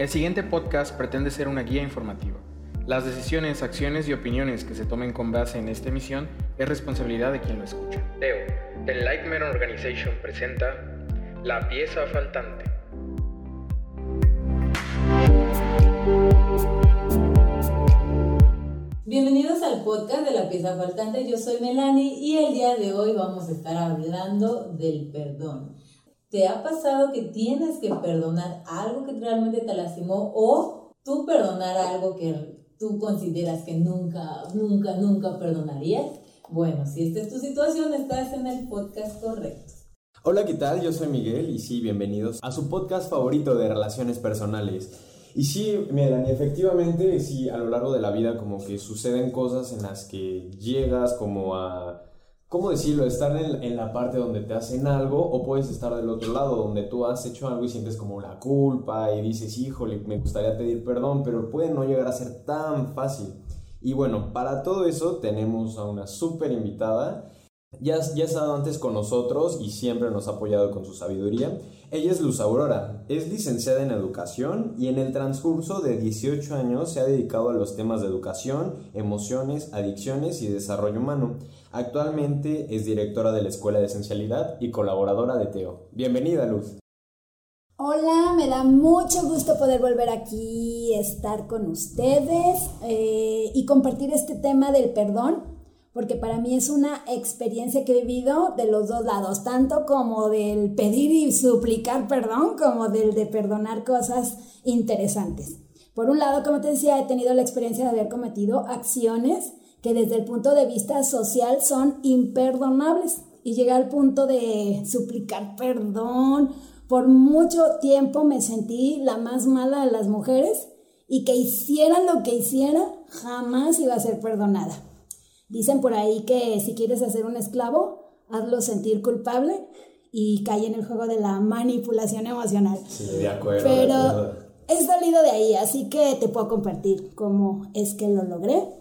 El siguiente podcast pretende ser una guía informativa. Las decisiones, acciones y opiniones que se tomen con base en esta emisión es responsabilidad de quien lo escucha. Teo, The Lightman Organization presenta La pieza faltante. Bienvenidos al podcast de la pieza faltante. Yo soy Melanie y el día de hoy vamos a estar hablando del perdón. ¿Te ha pasado que tienes que perdonar algo que realmente te lastimó o tú perdonar algo que tú consideras que nunca, nunca, nunca perdonarías? Bueno, si esta es tu situación, estás en el podcast correcto. Hola, ¿qué tal? Yo soy Miguel y sí, bienvenidos a su podcast favorito de relaciones personales. Y sí, Melanie, efectivamente, sí, a lo largo de la vida como que suceden cosas en las que llegas como a ¿cómo decirlo? Estar en, la parte donde te hacen algo o puedes estar del otro lado donde tú has hecho algo y sientes como la culpa y dices, híjole, me gustaría pedir perdón, pero puede no llegar a ser tan fácil. Y bueno, para todo eso tenemos a una súper invitada. Ya, ya ha estado antes con nosotros y siempre nos ha apoyado con su sabiduría. Ella es Luz Aurora, es licenciada en educación y en el transcurso de 18 años se ha dedicado a los temas de educación, emociones, adicciones y desarrollo humano. Actualmente es directora de la Escuela de Esencialidad y colaboradora de Teo. Bienvenida, Luz. Hola, me da mucho gusto poder volver aquí, estar con ustedes eh, y compartir este tema del perdón porque para mí es una experiencia que he vivido de los dos lados, tanto como del pedir y suplicar perdón, como del de perdonar cosas interesantes. Por un lado, como te decía, he tenido la experiencia de haber cometido acciones que desde el punto de vista social son imperdonables y llegar al punto de suplicar perdón. Por mucho tiempo me sentí la más mala de las mujeres y que hicieran lo que hiciera, jamás iba a ser perdonada. Dicen por ahí que si quieres hacer un esclavo, hazlo sentir culpable y cae en el juego de la manipulación emocional. Sí, de acuerdo. Pero he salido de ahí, así que te puedo compartir cómo es que lo logré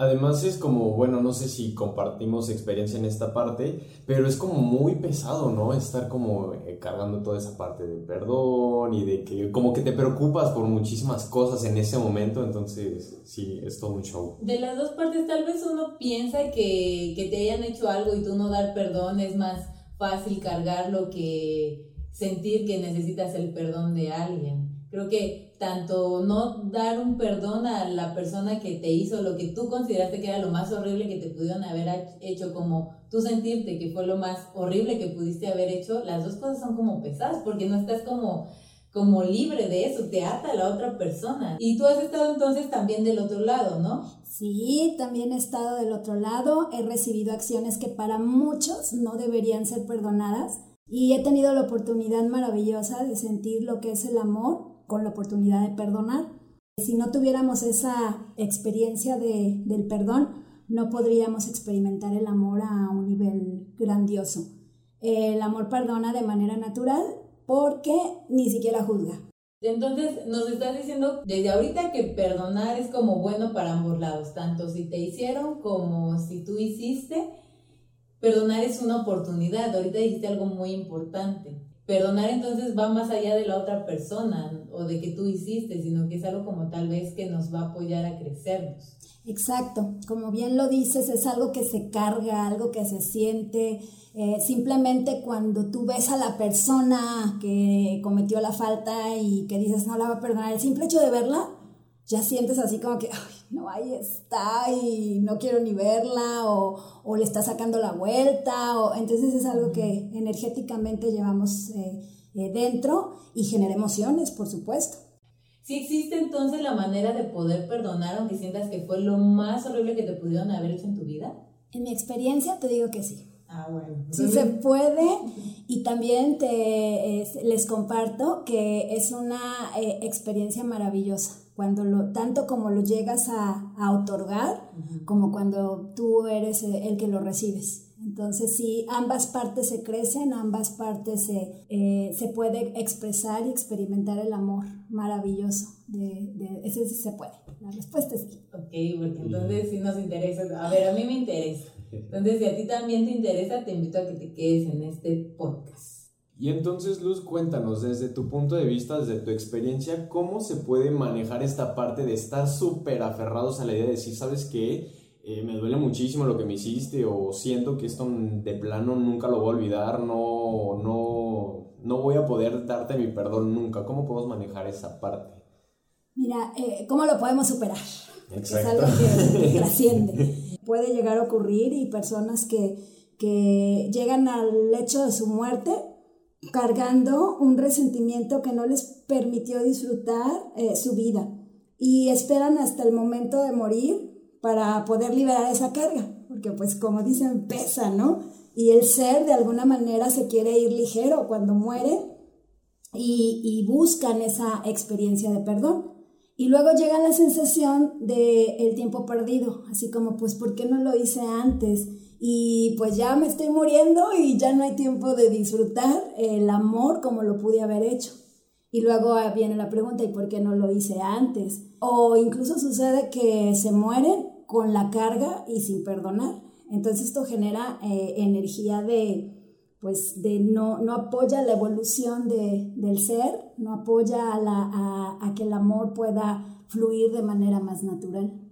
Además es como, bueno, no sé si compartimos experiencia en esta parte, pero es como muy pesado, ¿no? Estar como eh, cargando toda esa parte del perdón y de que como que te preocupas por muchísimas cosas en ese momento, entonces sí, es todo un show. De las dos partes tal vez uno piensa que, que te hayan hecho algo y tú no dar perdón es más fácil cargarlo que sentir que necesitas el perdón de alguien. Creo que tanto no dar un perdón a la persona que te hizo lo que tú consideraste que era lo más horrible que te pudieron haber hecho, como tú sentirte que fue lo más horrible que pudiste haber hecho, las dos cosas son como pesadas porque no estás como como libre de eso, te ata a la otra persona. Y tú has estado entonces también del otro lado, ¿no? Sí, también he estado del otro lado, he recibido acciones que para muchos no deberían ser perdonadas y he tenido la oportunidad maravillosa de sentir lo que es el amor con la oportunidad de perdonar. Si no tuviéramos esa experiencia de, del perdón, no podríamos experimentar el amor a un nivel grandioso. El amor perdona de manera natural porque ni siquiera juzga. Entonces nos estás diciendo desde ahorita que perdonar es como bueno para ambos lados, tanto si te hicieron como si tú hiciste. Perdonar es una oportunidad. Ahorita dijiste algo muy importante. Perdonar entonces va más allá de la otra persona o de que tú hiciste, sino que es algo como tal vez que nos va a apoyar a crecernos. Exacto, como bien lo dices, es algo que se carga, algo que se siente. Eh, simplemente cuando tú ves a la persona que cometió la falta y que dices no la va a perdonar, el simple hecho de verla, ya sientes así como que, ay, no, ahí está y no quiero ni verla o, o le está sacando la vuelta. O, entonces es algo que energéticamente llevamos eh, eh, dentro y genera emociones, por supuesto. ¿Sí existe entonces la manera de poder perdonar aunque sientas que fue lo más horrible que te pudieron haber hecho en tu vida? En mi experiencia te digo que sí. Ah, bueno. Sí se puede y también te, les comparto que es una eh, experiencia maravillosa cuando lo, tanto como lo llegas a, a otorgar, como cuando tú eres el que lo recibes. Entonces, sí, ambas partes se crecen, ambas partes se, eh, se puede expresar y experimentar el amor maravilloso. De, de, ese sí se puede. La respuesta es sí. Ok, porque entonces sí nos interesa. A ver, a mí me interesa. Entonces, si a ti también te interesa, te invito a que te quedes en este podcast. Y entonces, Luz, cuéntanos desde tu punto de vista, desde tu experiencia, cómo se puede manejar esta parte de estar súper aferrados a la idea de decir, ¿sabes qué? Eh, me duele muchísimo lo que me hiciste o siento que esto de plano nunca lo voy a olvidar, no, no, no voy a poder darte mi perdón nunca. ¿Cómo podemos manejar esa parte? Mira, eh, ¿cómo lo podemos superar? Es algo que trasciende. Puede llegar a ocurrir y personas que, que llegan al hecho de su muerte cargando un resentimiento que no les permitió disfrutar eh, su vida y esperan hasta el momento de morir para poder liberar esa carga, porque pues como dicen, pesa, ¿no? Y el ser de alguna manera se quiere ir ligero cuando muere y, buscan esa experiencia de perdón. Y luego llega la sensación de el tiempo perdido, así como pues ¿por qué no lo hice antes? Y pues ya me estoy muriendo y ya no hay tiempo de disfrutar el amor como lo pude haber hecho. Y luego viene la pregunta, ¿y por qué no lo hice antes? O incluso sucede que se mueren con la carga y sin perdonar. Entonces esto genera eh, energía de, pues, de no, no apoya la evolución de, del ser, no apoya a, la, a que el amor pueda fluir de manera más natural.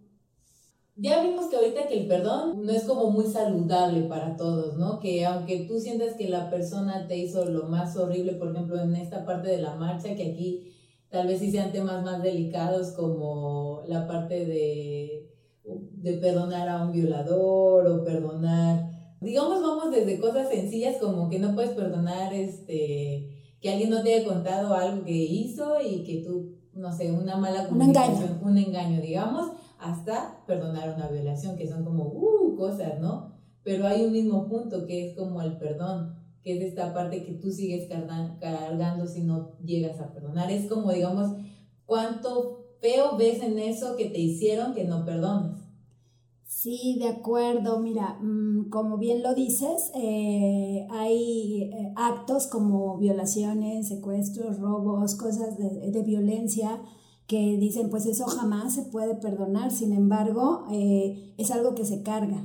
Ya vimos que ahorita que el perdón no es como muy saludable para todos, ¿no? Que aunque tú sientas que la persona te hizo lo más horrible, por ejemplo, en esta parte de la marcha, que aquí tal vez sí sean temas más delicados como la parte de de perdonar a un violador o perdonar, digamos, vamos desde cosas sencillas como que no puedes perdonar este que alguien no te haya contado algo que hizo y que tú, no sé, una mala comunicación, un engaño, digamos, hasta perdonar una violación, que son como, uh, cosas, ¿no? Pero hay un mismo punto que es como el perdón, que es esta parte que tú sigues cargando si no llegas a perdonar. Es como, digamos, cuánto feo ves en eso que te hicieron que no perdones. Sí, de acuerdo. Mira, mm, como bien lo dices, eh, hay eh, actos como violaciones, secuestros, robos, cosas de, violencia que dicen, pues eso jamás se puede perdonar. Sin embargo, eh, es algo que se carga,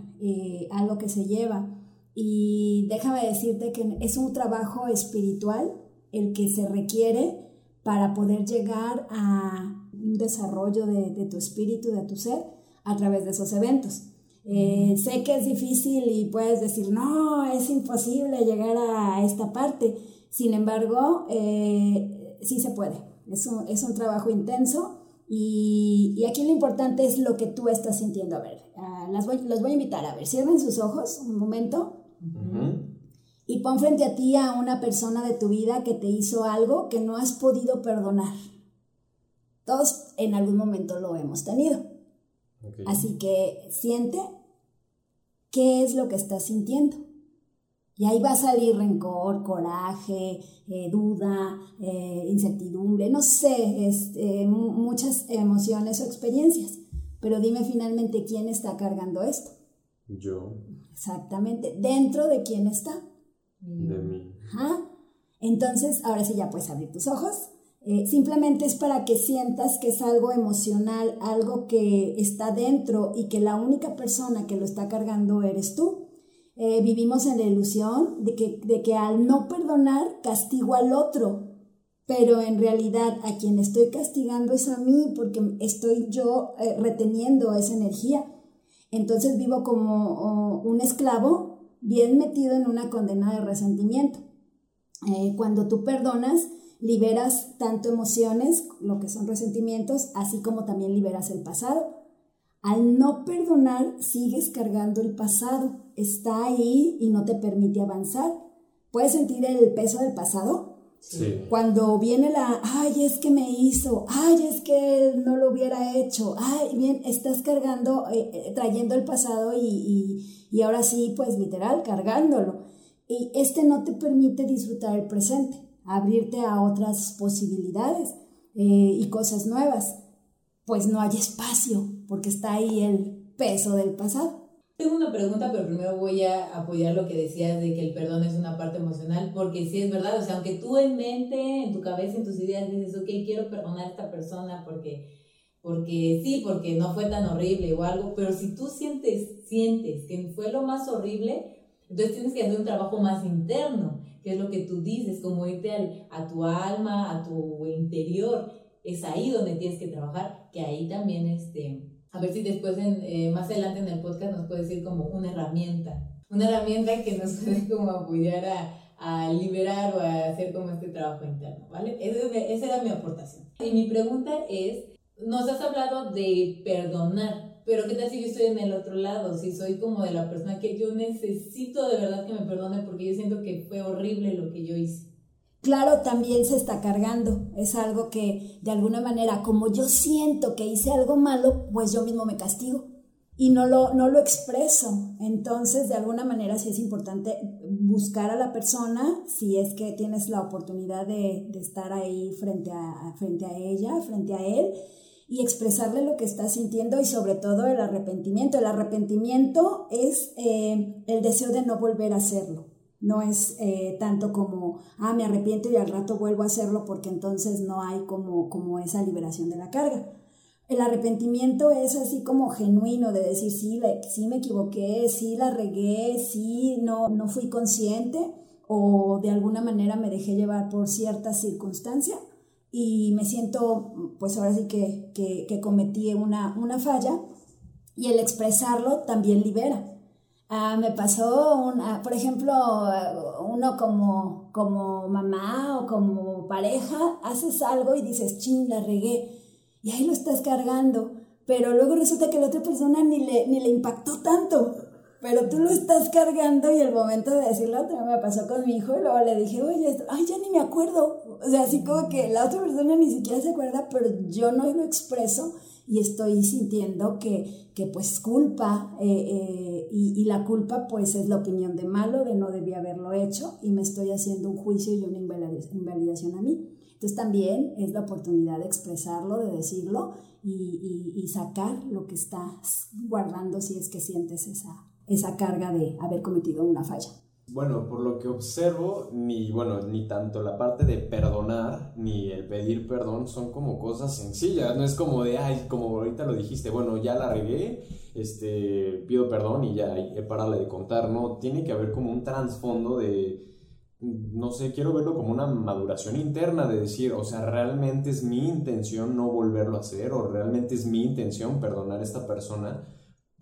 algo que se lleva. Y déjame decirte que es un trabajo espiritual el que se requiere para poder llegar a un desarrollo de, tu espíritu, de tu ser, a través de esos eventos. Eh, sé que es difícil y puedes decir, no, es imposible llegar a esta parte. Sin embargo, eh, sí se puede. Es un, es un trabajo intenso y, y, aquí lo importante es lo que tú estás sintiendo. A ver, uh, las voy, los voy a invitar a ver, cierren sus ojos un momento. Y pon frente a ti a una persona de tu vida que te hizo algo que no has podido perdonar. Todos en algún momento lo hemos tenido. Así que siente qué es lo que estás sintiendo. Y ahí va a salir rencor, coraje, eh, duda, eh, incertidumbre, no sé, este, muchas emociones o experiencias. Pero dime finalmente quién está cargando esto. Yo. Exactamente. ¿Dentro de quién está? De mí. Ajá. Entonces, ahora sí ya puedes abrir tus ojos eh, simplemente es para que sientas que es algo emocional, algo que está dentro y que la única persona que lo está cargando eres tú. Eh, vivimos en la ilusión de que, de que al no perdonar castigo al otro, pero en realidad a quien estoy castigando es a mí porque estoy yo eh, reteniendo esa energía. Entonces vivo como un esclavo bien metido en una condena de resentimiento. cuando tú perdonas, liberas tanto emociones, lo que son resentimientos, así como también liberas el pasado. Al no perdonar, sigues cargando el pasado, está ahí y no te permite avanzar. ¿Puedes sentir el peso del pasado? Sí. Cuando viene la, ay, es que me hizo, ay, es que él no lo hubiera hecho, ay, bien, estás cargando, eh, eh, trayendo el pasado y, y, y ahora sí, pues literal, cargándolo. Y este no te permite disfrutar el presente abrirte a otras posibilidades eh, y cosas nuevas, pues no hay espacio porque está ahí el peso del pasado. Tengo una pregunta, pero primero voy a apoyar lo que decías de que el perdón es una parte emocional, porque sí es verdad, o sea, aunque tú en mente, en tu cabeza, en tus ideas dices, ok, quiero perdonar a esta persona porque, porque sí, porque no fue tan horrible o algo, pero si tú sientes, sientes que fue lo más horrible, entonces tienes que hacer un trabajo más interno que es lo que tú dices, como irte al, a tu alma, a tu interior, es ahí donde tienes que trabajar, que ahí también, este, a ver si después, en, eh, más adelante en el podcast nos puede decir como una herramienta, una herramienta que nos puede como apoyar a, a liberar o a hacer como este trabajo interno, ¿vale? Esa, esa era mi aportación. Y mi pregunta es, nos has hablado de perdonar, pero ¿qué tal si yo estoy en el otro lado? Si soy como de la persona que yo necesito de verdad que me perdone porque yo siento que fue horrible lo que yo hice. Claro, también se está cargando. Es algo que de alguna manera, como yo siento que hice algo malo, pues yo mismo me castigo y no lo, no lo expreso. Entonces, de alguna manera sí es importante buscar a la persona, si es que tienes la oportunidad de, estar ahí frente a, frente a ella, frente a él, y expresarle lo que está sintiendo y sobre todo el arrepentimiento. El arrepentimiento es eh, el deseo de no volver a hacerlo. No es eh, tanto como, ah, me arrepiento y al rato vuelvo a hacerlo porque entonces no hay como, como esa liberación de la carga. El arrepentimiento es así como genuino de decir, sí, sí me equivoqué, sí la regué, sí no, no fui consciente o de alguna manera me dejé llevar por cierta circunstancia y me siento, pues ahora sí que, que, cometí una, una, falla y el expresarlo también libera. Ah, me pasó, una, por ejemplo, uno como, como mamá o como pareja, haces algo y dices, ching, la regué, y ahí lo estás cargando, pero luego resulta que la otra persona ni le, ni le impactó tanto pero tú lo estás cargando y el momento de decirlo también me pasó con mi hijo y luego le dije, oye, ay, ya ni me acuerdo. O sea, así como que la otra persona ni siquiera se acuerda, pero yo no lo expreso y estoy sintiendo que, que pues culpa eh, eh, y, y, la culpa pues es la opinión de malo, de no debía haberlo hecho y me estoy haciendo un juicio y una invalidación a mí. Entonces también es la oportunidad de expresarlo, de decirlo y, y, y sacar lo que estás guardando si es que sientes esa, esa carga de haber cometido una falla. Bueno, por lo que observo, ni bueno, ni tanto la parte de perdonar ni el pedir perdón son como cosas sencillas, no es como de, ay, como ahorita lo dijiste, bueno, ya la regué, este, pido perdón y ya he parado de contar, no, tiene que haber como un trasfondo de, no sé, quiero verlo como una maduración interna de decir, o sea, realmente es mi intención no volverlo a hacer o realmente es mi intención perdonar a esta persona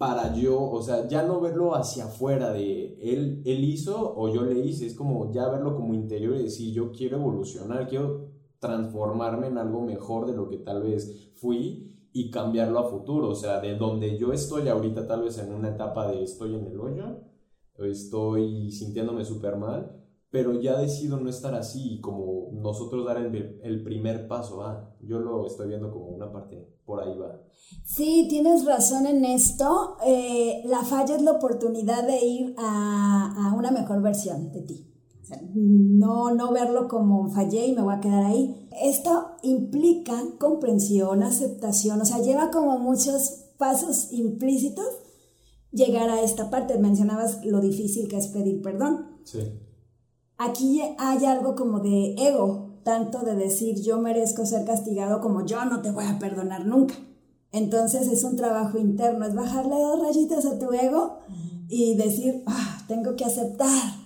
para yo, o sea, ya no verlo hacia afuera de él, él hizo o yo le hice, es como ya verlo como interior y decir, yo quiero evolucionar, quiero transformarme en algo mejor de lo que tal vez fui y cambiarlo a futuro, o sea, de donde yo estoy ahorita tal vez en una etapa de estoy en el hoyo, estoy sintiéndome súper mal, pero ya decido no estar así y como nosotros dar el, el primer paso, ah, yo lo estoy viendo como una parte, por ahí va. Sí, tienes razón en esto. Eh, la falla es la oportunidad de ir a, a una mejor versión de ti. no, no verlo como fallé y me voy a quedar ahí. Esto implica comprensión, aceptación, o sea, lleva como muchos pasos implícitos llegar a esta parte. Mencionabas lo difícil que es pedir perdón. Sí. Aquí hay algo como de ego, tanto de decir yo merezco ser castigado como yo no te voy a perdonar nunca. Entonces es un trabajo interno, es bajarle dos rayitas a tu ego y decir, ah, tengo que aceptar.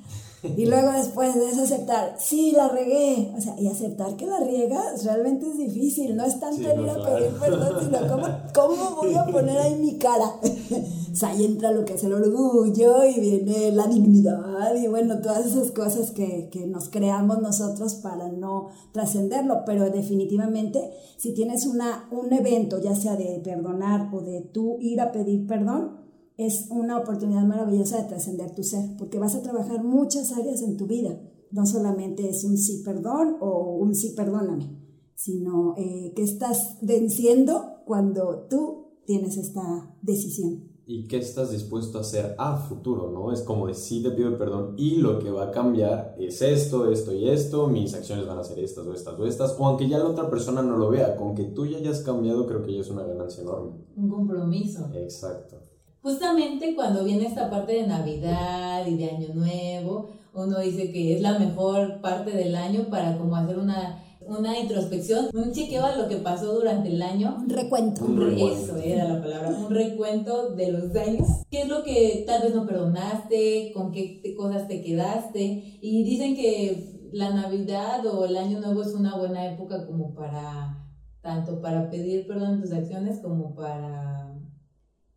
Y luego después de eso aceptar, sí, la regué. O sea, y aceptar que la riegas realmente es difícil. No es tanto ir a pedir perdón, sino cómo, cómo voy a poner ahí mi cara. o sea, ahí entra lo que es el orgullo y viene la dignidad y bueno, todas esas cosas que, que nos creamos nosotros para no trascenderlo. Pero definitivamente, si tienes una, un evento, ya sea de perdonar o de tú ir a pedir perdón, es una oportunidad maravillosa de trascender tu ser, porque vas a trabajar muchas áreas en tu vida. No solamente es un sí perdón o un sí perdóname, sino eh, que estás venciendo cuando tú tienes esta decisión. Y qué estás dispuesto a hacer a futuro, ¿no? Es como decir, te pido perdón y lo que va a cambiar es esto, esto y esto, mis acciones van a ser estas o estas o estas, o aunque ya la otra persona no lo vea, con que tú ya hayas cambiado, creo que ya es una ganancia enorme. Un compromiso. Exacto justamente cuando viene esta parte de Navidad y de Año Nuevo, uno dice que es la mejor parte del año para como hacer una una introspección, un chequeo a lo que pasó durante el año. Un recuento. Un recuento. Eso era la palabra, un recuento de los años. ¿Qué es lo que tal vez no perdonaste? ¿Con qué te- cosas te quedaste? Y dicen que la Navidad o el Año Nuevo es una buena época como para, tanto para pedir perdón en tus acciones como para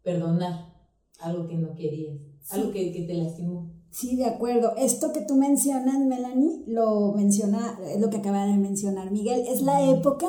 perdonar algo que no querías, algo que, que te lastimó. Sí, de acuerdo. Esto que tú mencionas, Melanie, lo menciona, es lo que acaba de mencionar Miguel, es la época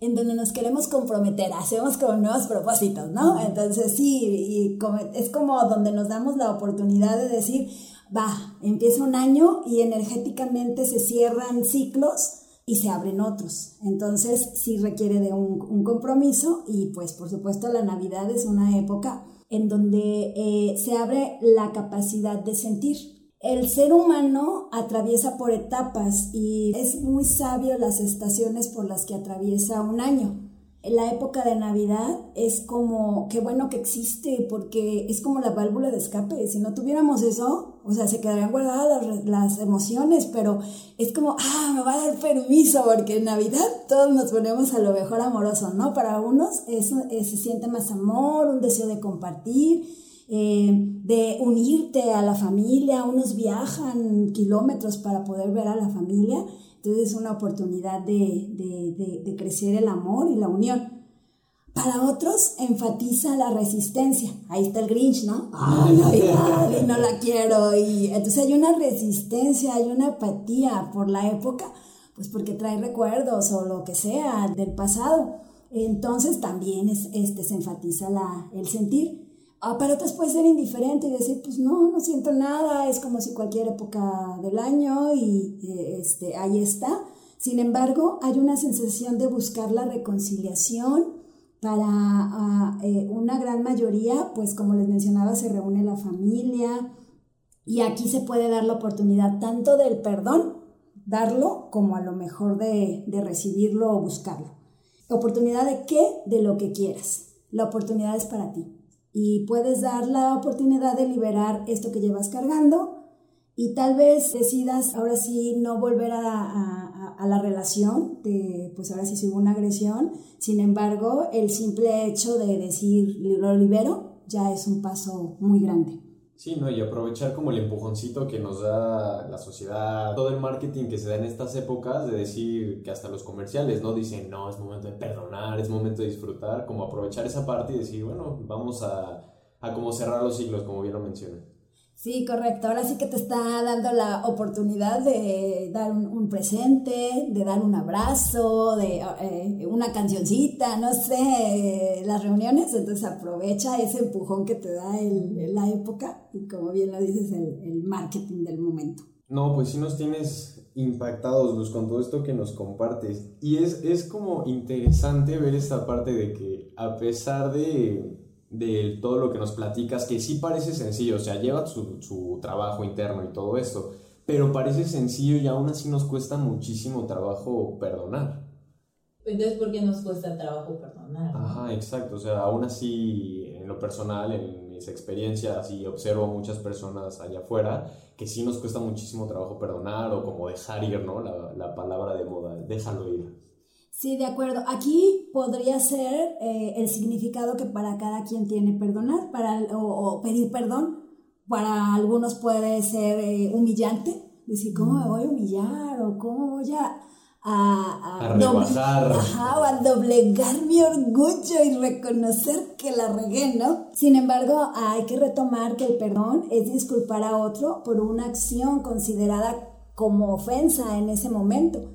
en donde nos queremos comprometer, hacemos como nuevos propósitos, ¿no? Entonces sí, y como- es como donde nos damos la oportunidad de decir, va, empieza un año y energéticamente se cierran ciclos y se abren otros. Entonces sí requiere de un, un compromiso y pues por supuesto la Navidad es una época en donde eh, se abre la capacidad de sentir. El ser humano atraviesa por etapas y es muy sabio las estaciones por las que atraviesa un año. La época de Navidad es como, qué bueno que existe, porque es como la válvula de escape. Si no tuviéramos eso, o sea, se quedarían guardadas las, las emociones, pero es como, ah, me va a dar permiso, porque en Navidad todos nos ponemos a lo mejor amoroso, ¿no? Para unos eso, eh, se siente más amor, un deseo de compartir, eh, de unirte a la familia, unos viajan kilómetros para poder ver a la familia, entonces es una oportunidad de, de, de crecer el amor y la unión. Para otros enfatiza la resistencia. Ahí está el Grinch, ¿no? Ah, Navidad, y no la quiero. Y entonces hay una resistencia, hay una apatía por la época, pues porque trae recuerdos o lo que sea del pasado. Entonces también es, este, se enfatiza la, el sentir. Ah, para otros puede ser indiferente y decir, pues no, no siento nada, es como si cualquier época del año y eh, este, ahí está. Sin embargo, hay una sensación de buscar la reconciliación. Para ah, eh, una gran mayoría, pues como les mencionaba, se reúne la familia y aquí se puede dar la oportunidad tanto del perdón, darlo, como a lo mejor de, de recibirlo o buscarlo. ¿Oportunidad de qué? De lo que quieras. La oportunidad es para ti y puedes dar la oportunidad de liberar esto que llevas cargando y tal vez decidas ahora sí no volver a, a, a la relación, de, pues ahora sí hubo una agresión, sin embargo el simple hecho de decir lo libero ya es un paso muy grande. Sí, ¿no? Y aprovechar como el empujoncito que nos da la sociedad, todo el marketing que se da en estas épocas, de decir que hasta los comerciales, ¿no? Dicen, no, es momento de perdonar, es momento de disfrutar, como aprovechar esa parte y decir, bueno, vamos a, a como cerrar los ciclos, como bien lo mencionan. Sí, correcto. Ahora sí que te está dando la oportunidad de dar un, presente, de dar un abrazo, de eh, una cancioncita, no sé, las reuniones. Entonces aprovecha ese empujón que te da el, la época y como bien lo dices, el, el marketing del momento. No, pues sí nos tienes impactados, Luz, con todo esto que nos compartes. Y es, es como interesante ver esta parte de que a pesar de de todo lo que nos platicas, que sí parece sencillo, o sea, lleva su, su, trabajo interno y todo esto, pero parece sencillo y aún así nos cuesta muchísimo trabajo perdonar. Entonces, ¿por qué nos cuesta trabajo perdonar? Ajá, exacto, o sea, aún así, en lo personal, en mis experiencias, y observo muchas personas allá afuera, que sí nos cuesta muchísimo trabajo perdonar o como dejar ir, ¿no? La, la palabra de moda, déjalo ir. Sí, de acuerdo. Aquí podría ser eh, el significado que para cada quien tiene perdonar para, o, o pedir perdón. Para algunos puede ser eh, humillante, decir, ¿cómo me voy a humillar? O ¿cómo voy a, a, a, a? Ajá, a doblegar mi orgullo y reconocer que la regué, ¿no? Sin embargo, hay que retomar que el perdón es disculpar a otro por una acción considerada como ofensa en ese momento.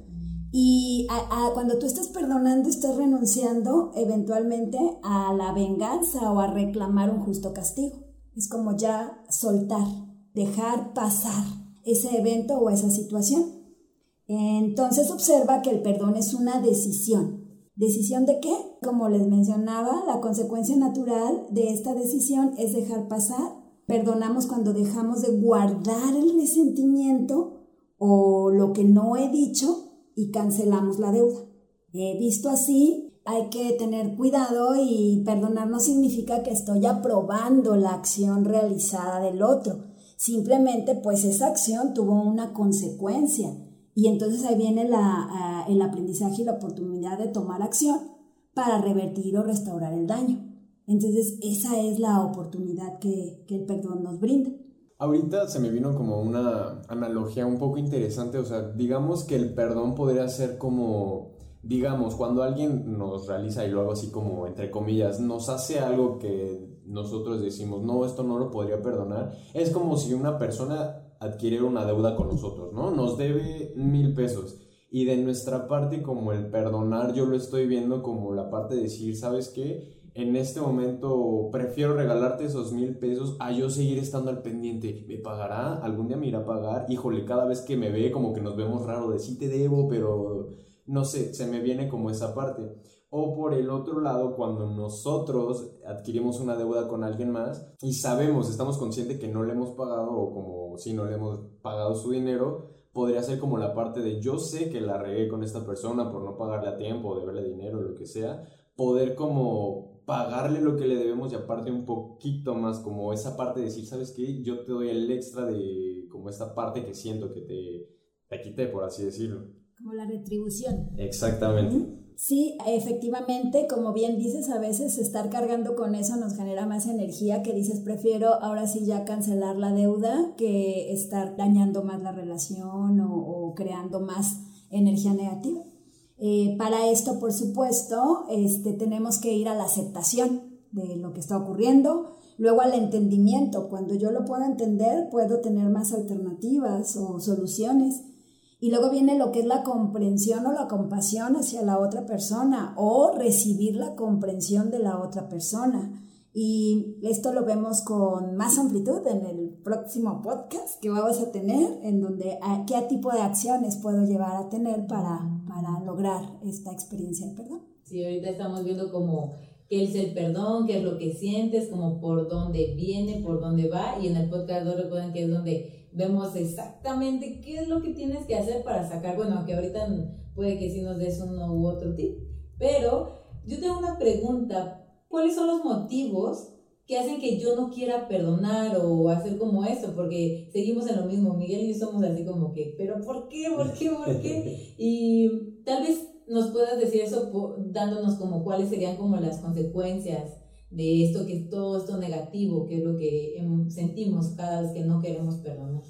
Y cuando tú estás perdonando, estás renunciando eventualmente a la venganza o a reclamar un justo castigo. Es como ya soltar, dejar pasar ese evento o esa situación. Entonces observa que el perdón es una decisión. ¿Decisión de qué? Como les mencionaba, la consecuencia natural de esta decisión es dejar pasar. Perdonamos cuando dejamos de guardar el resentimiento o lo que no he dicho y cancelamos la deuda. Eh, visto así, hay que tener cuidado y perdonar no significa que estoy aprobando la acción realizada del otro. Simplemente pues esa acción tuvo una consecuencia Y entonces ahí viene la, el aprendizaje y la oportunidad de tomar acción para revertir o restaurar el daño. Entonces esa es la oportunidad que, que el perdón nos brinda. Ahorita se me vino como una analogía un poco interesante, o sea, digamos que el perdón podría ser como, digamos, cuando alguien nos realiza, y lo hago así como entre comillas, nos hace algo que nosotros decimos, no, esto no lo podría perdonar, es como si una persona adquiriera una deuda con nosotros, ¿no? Nos debe mil pesos. Y de nuestra parte, como el perdonar, yo lo estoy viendo como la parte de decir, ¿sabes qué? En este momento prefiero regalarte esos mil pesos a yo seguir estando al pendiente. ¿Me pagará? ¿Algún día me irá a pagar? Híjole, cada vez que me ve como que nos vemos raro de sí te debo, pero no sé, se me viene como esa parte. O por el otro lado, cuando nosotros adquirimos una deuda con alguien más y sabemos, estamos conscientes que no le hemos pagado o como si no le hemos pagado su dinero, podría ser como la parte de yo sé que la regué con esta persona por no pagarle a tiempo, deberle dinero, lo que sea, poder como pagarle lo que le debemos y aparte un poquito más, como esa parte de decir, ¿sabes qué? Yo te doy el extra de como esta parte que siento que te, te quité, por así decirlo. Como la retribución. Exactamente. Sí, efectivamente, como bien dices, a veces estar cargando con eso nos genera más energía que dices, prefiero ahora sí ya cancelar la deuda que estar dañando más la relación o, o creando más energía negativa. Eh, para esto, por supuesto, este, tenemos que ir a la aceptación de lo que está ocurriendo, luego al entendimiento. Cuando yo lo puedo entender, puedo tener más alternativas o soluciones. Y luego viene lo que es la comprensión o la compasión hacia la otra persona o recibir la comprensión de la otra persona. Y esto lo vemos con más amplitud en el próximo podcast que vamos a tener, en donde qué tipo de acciones puedo llevar a tener para, para lograr esta experiencia del perdón. Sí, ahorita estamos viendo como qué es el perdón, qué es lo que sientes, como por dónde viene, por dónde va. Y en el podcast no recuerden que es donde vemos exactamente qué es lo que tienes que hacer para sacar, bueno, que ahorita puede que sí nos des uno u otro tip, pero yo tengo una pregunta cuáles son los motivos que hacen que yo no quiera perdonar o hacer como eso, porque seguimos en lo mismo, Miguel y yo somos así como que, pero ¿por qué? ¿Por qué? ¿Por qué? Y tal vez nos puedas decir eso dándonos como cuáles serían como las consecuencias de esto, que es todo esto negativo, que es lo que em, sentimos cada vez que no queremos perdonar.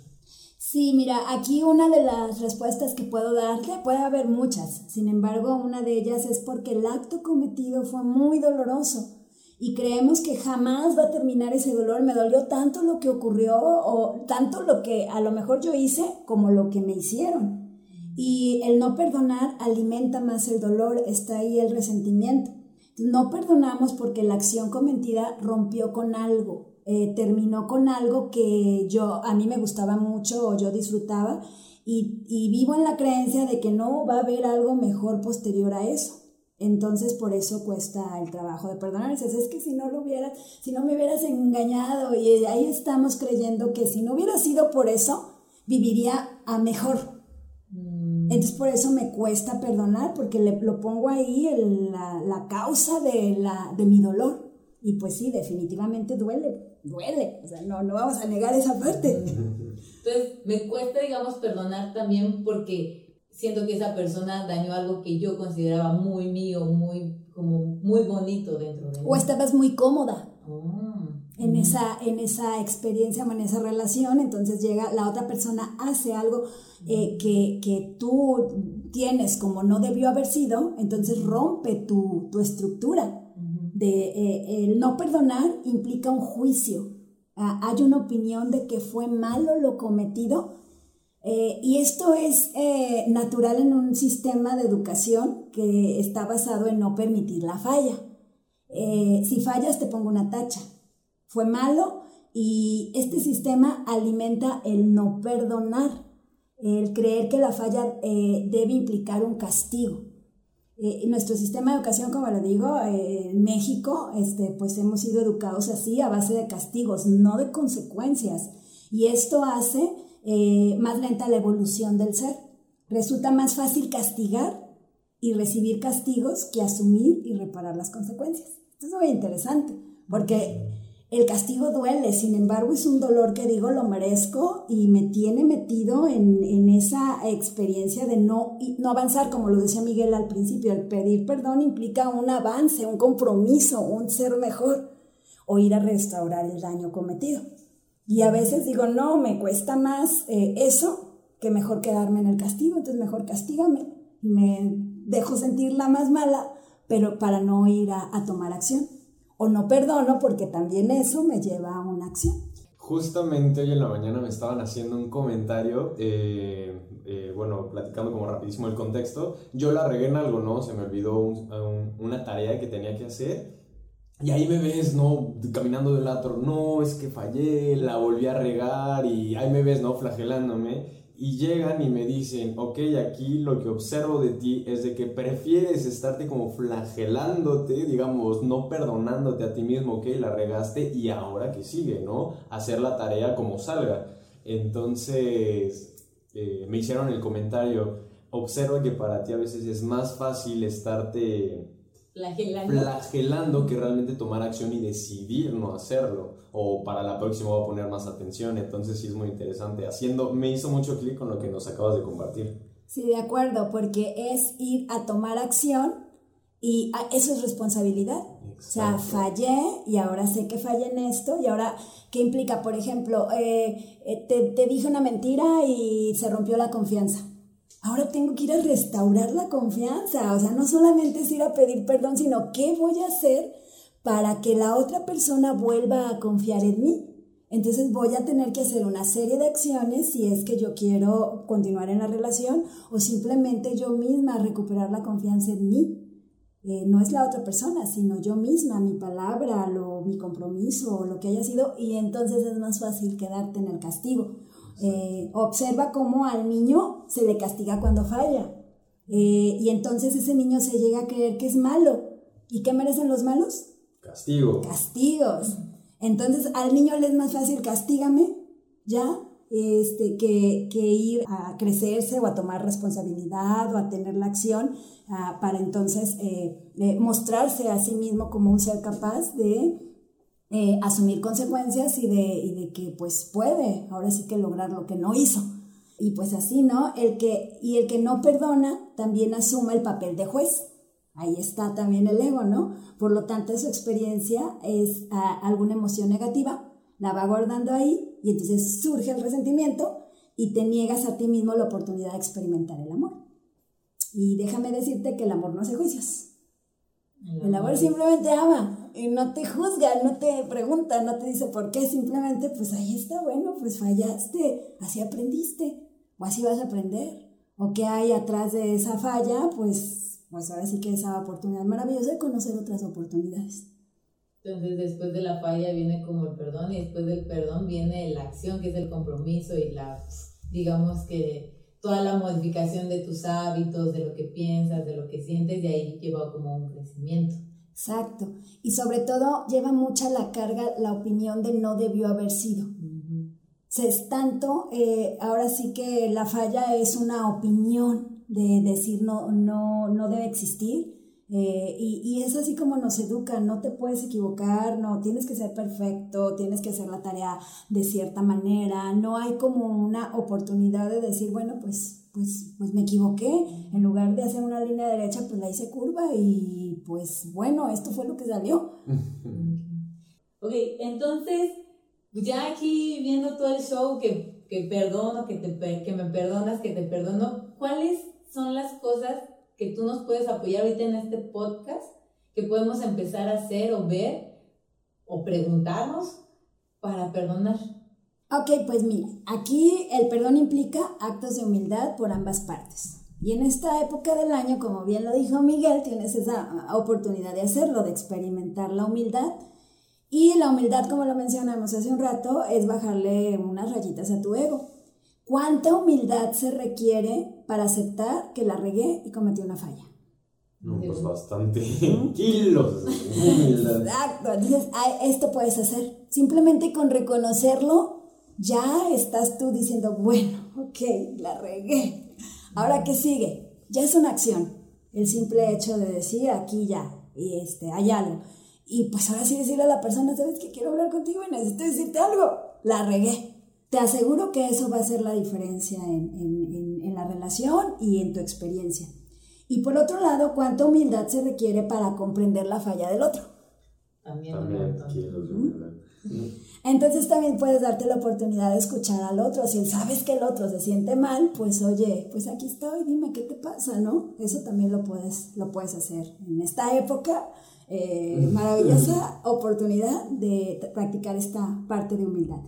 Sí, mira, aquí una de las respuestas que puedo darte, puede haber muchas, sin embargo, una de ellas es porque el acto cometido fue muy doloroso y creemos que jamás va a terminar ese dolor. Me dolió tanto lo que ocurrió o tanto lo que a lo mejor yo hice como lo que me hicieron. Y el no perdonar alimenta más el dolor, está ahí el resentimiento. No perdonamos porque la acción cometida rompió con algo, eh, terminó con algo que yo, a mí me gustaba mucho o yo disfrutaba y, y vivo en la creencia de que no va a haber algo mejor posterior a eso. Entonces por eso cuesta el trabajo de perdonar. es que si no lo hubieras, si no me hubieras engañado y ahí estamos creyendo que si no hubiera sido por eso, viviría a mejor. Mm. Entonces por eso me cuesta perdonar porque le, lo pongo ahí la, la, causa de, la, de mi dolor. Y pues sí, definitivamente duele duele, o sea, no, no vamos a negar esa parte. Entonces, me cuesta, digamos, perdonar también porque siento que esa persona dañó algo que yo consideraba muy mío, muy, como muy bonito dentro de mí. O estabas muy cómoda. Ah, en, esa, en esa experiencia o en esa relación, entonces llega la otra persona, hace algo eh, que, que, tú tienes como no debió haber sido, entonces rompe tu, tu estructura de eh, el no perdonar implica un juicio. Ah, hay una opinión de que fue malo lo cometido eh, y esto es eh, natural en un sistema de educación que está basado en no permitir la falla. si fallas te pongo una tacha. Fue malo y este sistema alimenta el no perdonar, el creer que la falla debe implicar un castigo. Eh, nuestro sistema de educación, como lo digo, eh, en México, este, pues hemos sido educados así a base de castigos, no de consecuencias. Y esto hace eh, más lenta la evolución del ser. Resulta más fácil castigar y recibir castigos que asumir y reparar las consecuencias. Esto es muy interesante, porque el castigo duele, sin embargo es un dolor que digo lo merezco y me tiene metido en, en esa experiencia de no, no avanzar, como lo decía Miguel al principio, el pedir perdón implica un avance, un compromiso, un ser mejor o ir a restaurar el daño cometido. Y a veces digo, no, me cuesta más eh, eso que mejor quedarme en el castigo, entonces mejor castígame y me dejo sentirla más mala, pero para no ir a, a tomar acción o no perdono porque también eso me lleva a una acción. Justamente hoy en la mañana me estaban haciendo un comentario, eh, eh, bueno, platicando como rapidísimo el contexto. Yo la regué en algo, ¿no? Se me olvidó una tarea que tenía que hacer. Y ahí me ves, ¿no? Caminando del otro, no, es que fallé, la volví a regar y ahí me ves, ¿no? Flagelándome y llegan y me dicen, ok, aquí lo que observo de ti es de que prefieres estarte como flagelándote, digamos, no perdonándote a ti mismo, ok, la regaste y ahora que sigue, ¿no? Hacer la tarea como salga. Entonces, eh, me hicieron el comentario, observa que para ti a veces es más fácil estarte flagelando. que realmente tomar acción y decidir no hacerlo. O para la próxima voy a poner más atención. Entonces sí es muy interesante. Haciendo, me hizo mucho clic con lo que nos acabas de compartir. Sí, de acuerdo, porque es ir a tomar acción y eso es responsabilidad. O sea, fallé y ahora sé que fallé en esto y ahora, ¿qué implica? Por ejemplo, eh, eh, te, te dije una mentira y se rompió la confianza ahora tengo que ir a restaurar la confianza. O sea, no solamente es ir a pedir perdón, sino qué voy a hacer para que la otra persona vuelva a confiar en mí. Entonces voy a tener que hacer una serie de acciones si es que yo quiero continuar en la relación o simplemente yo misma recuperar la confianza en mí. Eh, no es la otra persona, sino yo misma, mi palabra, mi compromiso, lo que haya sido, y entonces es más fácil quedarte en el castigo. Eh, observa cómo al niño se le castiga cuando falla. Eh, y entonces ese niño se llega a creer que es malo. ¿Y qué merecen los malos? Castigo. Castigos. Entonces al niño le es más fácil castígame, ya, este, que, que, ir a crecerse o a tomar responsabilidad o a tener la acción ah, para entonces eh, mostrarse a sí mismo como un ser capaz de eh, asumir consecuencias y de, y de que pues puede ahora sí que lograr lo que no hizo. Y pues así, ¿no? El que, y el que no perdona también asume el papel de juez. Ahí está también el ego, ¿no? Por lo tanto, su experiencia es alguna emoción negativa, la va guardando ahí y entonces surge el resentimiento y te niegas a ti mismo la oportunidad de experimentar el amor. Y déjame decirte que el amor no hace juicios. El amor simplemente ama y no te juzga, no te pregunta, no te dice por qué, simplemente pues ahí está, bueno, pues fallaste, así aprendiste, o así vas a aprender, o qué hay atrás de esa falla, pues, pues ahora sí que esa oportunidad maravillosa de conocer otras oportunidades. Entonces después de la falla viene como el perdón y después del perdón viene la acción, que es el compromiso y la, digamos que toda la modificación de tus hábitos, de lo que piensas, de lo que sientes, de ahí lleva como un crecimiento. Exacto. Y sobre todo lleva mucha la carga la opinión de no debió haber sido. Se es tanto, eh, ahora sí que la falla es una opinión de decir no, no, no debe existir. Eh, y, y, es así como nos educan, no te puedes equivocar, no, tienes que ser perfecto, tienes que hacer la tarea de cierta manera, no hay como una oportunidad de decir, bueno, pues pues, pues me equivoqué, en lugar de hacer una línea derecha, pues la hice curva y pues bueno, esto fue lo que salió. ok, entonces, ya aquí viendo todo el show, que, que perdono, que, te, que me perdonas, que te perdono, ¿cuáles son las cosas que tú nos puedes apoyar ahorita en este podcast que podemos empezar a hacer o ver o preguntarnos para perdonar? Ok, pues mira, aquí el perdón implica actos de humildad por ambas partes. Y en esta época del año, como bien lo dijo Miguel, tienes esa oportunidad de hacerlo, de experimentar la humildad. Y la humildad, como lo mencionamos hace un rato, es bajarle unas rayitas a tu ego. ¿Cuánta humildad se requiere para aceptar que la regué y cometí una falla? No, pues bastante kilos humildad. Exacto, entonces esto puedes hacer. Simplemente con reconocerlo ya estás tú diciendo, bueno, ok, la regué. Ahora, ¿qué sigue? Ya es una acción. El simple hecho de decir, aquí ya, y este, hay algo. y pues ahora sí decirle a la persona, sabes que quiero hablar contigo y necesito decirte algo, la regué. Te aseguro que eso va a ser la diferencia en, en, en la relación y en tu experiencia. Y por otro lado, cuánta humildad se requiere para comprender la falla del otro. También, También. Entonces también puedes darte la oportunidad de escuchar al otro. Si sabes que el otro se siente mal, pues oye, pues aquí estoy, dime qué te pasa, ¿no? Eso también lo puedes, lo puedes hacer en esta época. Eh, maravillosa oportunidad de practicar esta parte de humildad.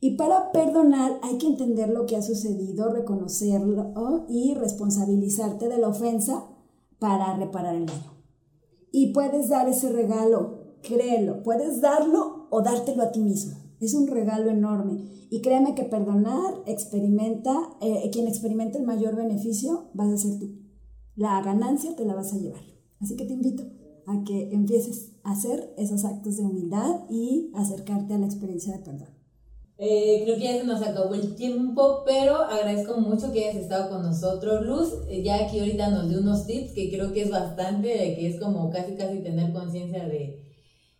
Y para perdonar hay que entender lo que ha sucedido, reconocerlo y responsabilizarte de la ofensa para reparar el daño. Y puedes dar ese regalo, créelo, puedes darlo o dártelo a ti mismo. Es un regalo enorme. Y créeme que perdonar experimenta, eh, quien experimenta el mayor beneficio vas a ser tú. La ganancia te la vas a llevar. Así que te invito a que empieces a hacer esos actos de humildad y acercarte a la experiencia de perdón. Eh, creo que ya se nos acabó el tiempo, pero agradezco mucho que hayas estado con nosotros, Luz. Eh, ya aquí ahorita nos dio unos tips que creo que es bastante, que es como casi casi tener conciencia de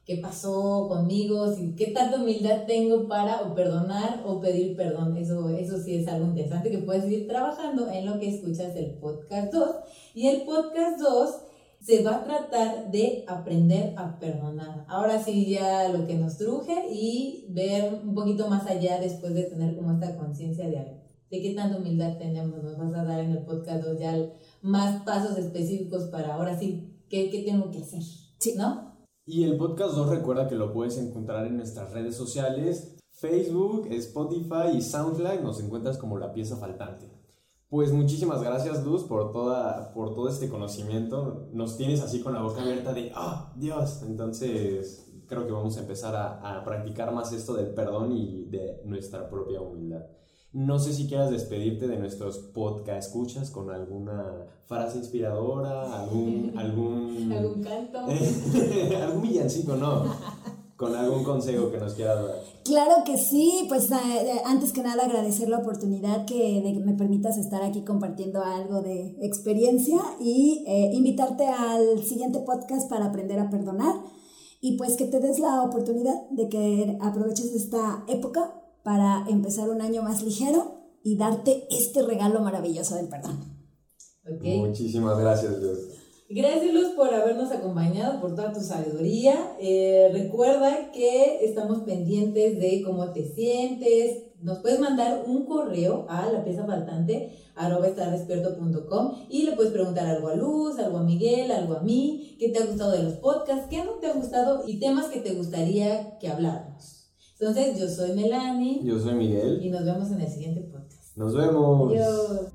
qué pasó conmigo, si, qué tanta humildad tengo para o perdonar o pedir perdón. Eso, eso sí es algo interesante que puedes ir trabajando en lo que escuchas el podcast 2. Y el podcast 2 se va a tratar de aprender a perdonar. Ahora sí ya lo que nos truje y ver un poquito más allá después de tener como esta conciencia de, de qué tanta humildad tenemos. Nos vas a dar en el podcast ya más pasos específicos para ahora sí, qué, qué tengo que hacer. Sí. ¿No? Y el podcast 2 recuerda que lo puedes encontrar en nuestras redes sociales, Facebook, Spotify y SoundCloud. Nos encuentras como la pieza faltante. Pues muchísimas gracias Luz por, toda, por todo este conocimiento. Nos tienes así con la boca abierta de, ¡ah, Dios! Entonces creo que vamos a empezar a, a, practicar más esto del perdón y de nuestra propia humildad. No sé si quieras despedirte de nuestros podcast escuchas con alguna frase inspiradora. ¿Algún, ¿Algún villancico, no con algún consejo que nos quieras dar. Claro que sí, pues eh, antes que nada agradecer la oportunidad que me permitas estar aquí compartiendo algo de experiencia y eh, invitarte al siguiente podcast para aprender a perdonar y pues que te des la oportunidad de que aproveches esta época para empezar un año más ligero y darte este regalo maravilloso del perdón. Okay. Muchísimas gracias, Dios. Gracias Luz por habernos acompañado, por toda tu sabiduría. Eh, recuerda que estamos pendientes de cómo te sientes. Nos puedes mandar un correo a la pieza faltante arroba y le puedes preguntar algo a Luz, algo a Miguel, algo a mí, qué te ha gustado de los podcasts, qué no te ha gustado y temas que te gustaría que habláramos. Entonces, yo soy Melanie. Yo soy Miguel. Y nos vemos en el siguiente podcast. Nos vemos. Adiós.